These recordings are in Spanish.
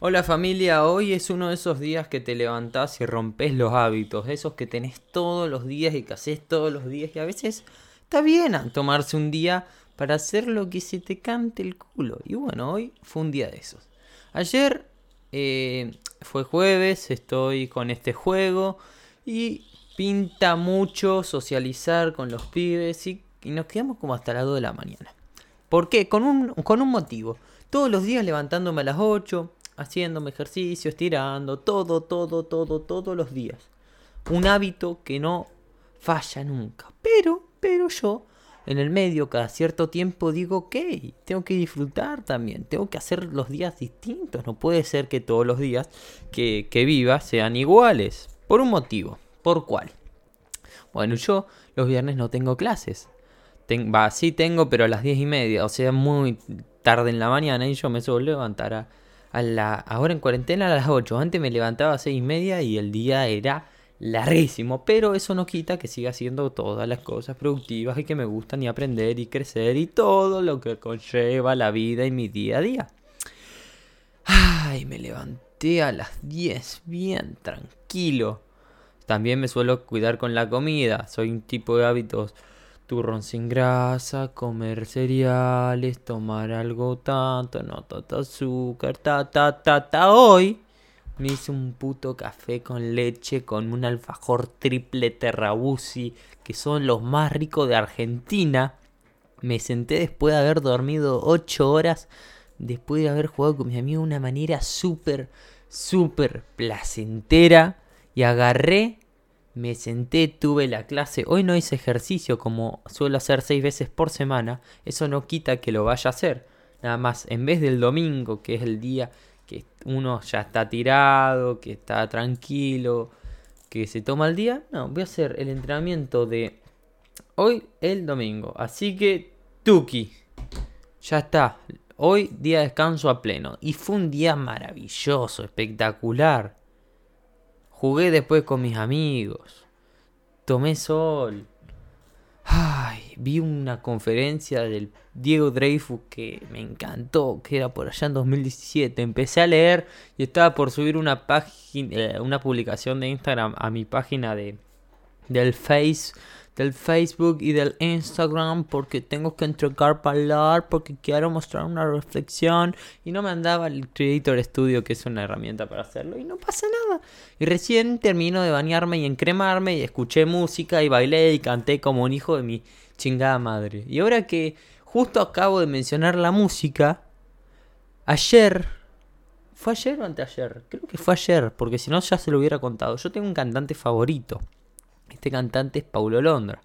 Hola familia, hoy es uno de esos días que te levantás y rompes los hábitos, esos que tenés todos los días y que haces todos los días y a veces está bien tomarse un día para hacer lo que se te cante el culo. Y bueno, hoy fue un día de esos. Ayer eh, fue jueves, estoy con este juego y pinta mucho socializar con los pibes y, nos quedamos como hasta las 2 de la mañana. ¿Por qué? Con un, con un motivo. Todos los días levantándome a las 8, haciéndome ejercicio, estirando, todo, todo, todo, todos los días. Un hábito que no falla nunca. Pero, pero yo, en el medio, cada cierto tiempo digo, ok, tengo que disfrutar también, tengo que hacer los días distintos. No puede ser que todos los días que, que viva sean iguales. Por un motivo. ¿Por cuál? Bueno, yo los viernes no tengo clases. va, sí tengo, pero a las diez y media, o sea, muy tarde en la mañana y yo me suelo levantar a ahora en cuarentena a las 8. Antes me levantaba a 6 y media y el día era larguísimo. Pero eso no quita que siga haciendo todas las cosas productivas y que me gustan y aprender y crecer y todo lo que conlleva la vida y mi día a día. Ay, me levanté a las 10 bien tranquilo. También me suelo cuidar con la comida. Soy un tipo de hábitos turrón sin grasa, comer cereales, tomar algo tanto, no tanto azúcar, ta, ta, ta, ta. Hoy me hice un puto café con leche con un alfajor triple terrabusi, que son los más ricos de Argentina. Me senté después de haber dormido 8 horas, después de haber jugado con mis amigos de una manera súper, súper placentera. Y agarré me senté, tuve la clase. Hoy no hice ejercicio como suelo hacer seis veces por semana. Eso no quita que lo vaya a hacer. Nada más, en vez del domingo, que es el día que uno ya está tirado, que está tranquilo, que se toma el día, no, voy a hacer el entrenamiento de hoy el domingo. Así que, Tuki, ya está. Hoy día de descanso a pleno. Y fue un día maravilloso, espectacular. Jugué después con mis amigos. Tomé sol. Ay, vi una conferencia del Diego Dreyfus que me encantó, que era por allá en 2017. Empecé a leer y estaba por subir una página, eh, una publicación de Instagram a mi página de del Face del Facebook y del Instagram porque tengo que entregar hablar, porque quiero mostrar una reflexión y no me andaba el Creator Studio que es una herramienta para hacerlo y no pasa nada. Y recién termino de bañarme y encremarme y escuché música y bailé y canté como un hijo de mi chingada madre. Y ahora que justo acabo de mencionar la música, ayer ¿Fue ayer o anteayer? Creo que fue ayer, porque si no ya se lo hubiera contado. Yo tengo un cantante favorito. Este cantante es Paulo Londra.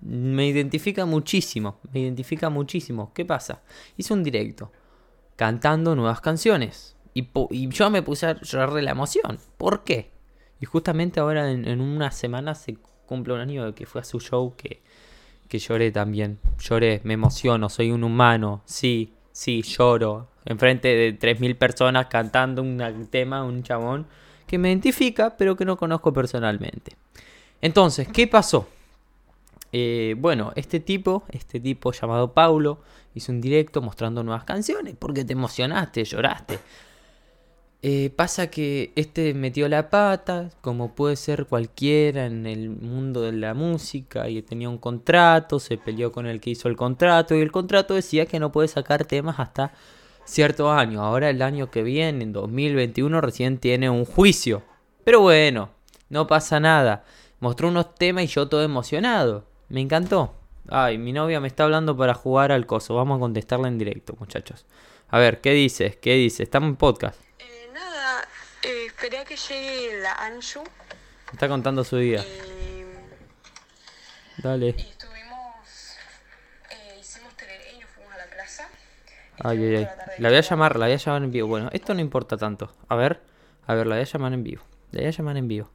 Me identifica muchísimo, me identifica muchísimo. ¿Qué pasa? Hizo un directo cantando nuevas canciones. Y, yo me puse a llorar de la emoción. ¿Por qué? Y justamente ahora en, una semana se cumple un año de que fue a su show que, que lloré también. Lloré, me emociono, soy un humano. Sí, sí, lloro. Enfrente de 3.000 personas cantando un tema, un chabón que me identifica, pero que no conozco personalmente. Entonces, ¿qué pasó? Eh, bueno, este tipo, este tipo llamado Paulo, hizo un directo mostrando nuevas canciones porque te emocionaste, lloraste. Eh, pasa que este metió la pata, como puede ser cualquiera en el mundo de la música, y tenía un contrato, se peleó con el que hizo el contrato, y el contrato decía que no puede sacar temas hasta cierto año. Ahora el año que viene, en 2021, recién tiene un juicio. Pero bueno, no pasa nada mostró unos temas y yo todo emocionado. Me encantó. Ay, mi novia me está hablando para jugar al coso. Vamos a contestarla en directo, muchachos. A ver, ¿qué dices? ¿Qué dices? Estamos en podcast. Eh, nada, eh, esperé a que llegue la Anshu. Está contando su día. Dale. Y estuvimos. Eh, hicimos tereré y nos fuimos a la plaza. Ay, ay, ay. La voy a llamar, la voy a llamar en vivo. Bueno, esto no importa tanto. A ver, a ver, la voy a llamar en vivo. La voy a llamar en vivo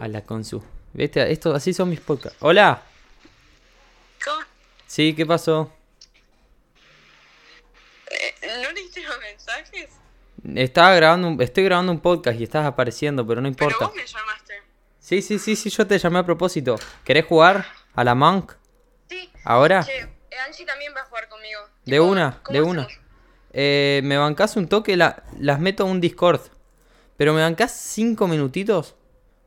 a la consu. ¿Viste? Esto, así son mis podcasts. ¡Hola! ¿Cómo? Sí, ¿qué pasó? Eh, ¿No leíste los mensajes? Estaba grabando un, estoy grabando un podcast y estás apareciendo, pero no importa. Pero vos me llamaste. Sí, sí, sí, sí, yo te llamé a propósito. ¿Querés jugar a la Monk? Sí. ¿Ahora? Che, Angie también va a jugar conmigo. De una, de una. Eh, ¿Me bancás un toque? La- las meto a un Discord. Pero ¿me bancás cinco minutitos?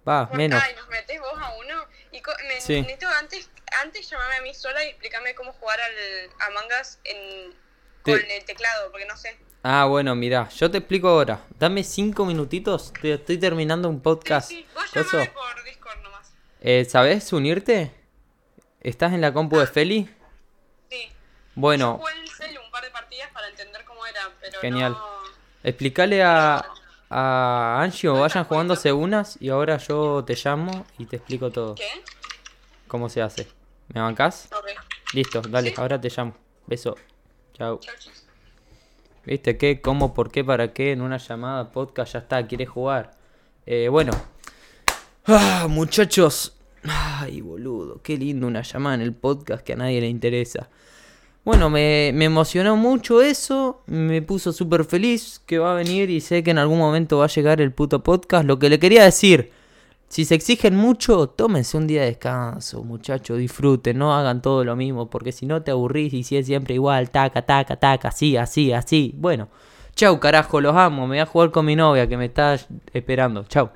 Va, menos. Ay, nos metés vos a uno. Y co- me, Sí. necesito antes, antes llamarme a mí sola y explicarme cómo jugar al en, Te- con el teclado, porque no sé. Ah, bueno, mirá, yo te explico ahora. Dame cinco minutitos. te- estoy terminando un podcast. Sí, sí, vos llamame por Discord nomás. Eh, ¿Sabés unirte? ¿Estás en la compu de Feli? Sí. Bueno, Yo jugué en el celu un par de partidas para entender cómo era, pero Genial. no... explícale a, a Angie o vayan jugándose unas y ahora yo te llamo y te explico todo. ¿Qué? ¿Cómo se hace? ¿Me bancás? Ok. Listo, dale, Sí. ahora te llamo. Beso. Chao. ¿Viste qué? ¿Cómo? ¿Por qué? ¿Para qué? En una llamada podcast ya está, quiere jugar. Eh, bueno. Ah, muchachos. Ay, boludo, qué lindo una llamada en el podcast que a nadie le interesa. Bueno, me, emocionó mucho eso, me puso súper feliz que va a venir y sé que en algún momento va a llegar el puto podcast. Lo que le quería decir, si se exigen mucho, tómense un día de descanso, muchachos, disfruten, no hagan todo lo mismo, porque si no te aburrís y si es siempre igual, taca, taca, taca, así, así, así. Bueno, chau carajo, los amo, me voy a jugar con mi novia que me está esperando, chau.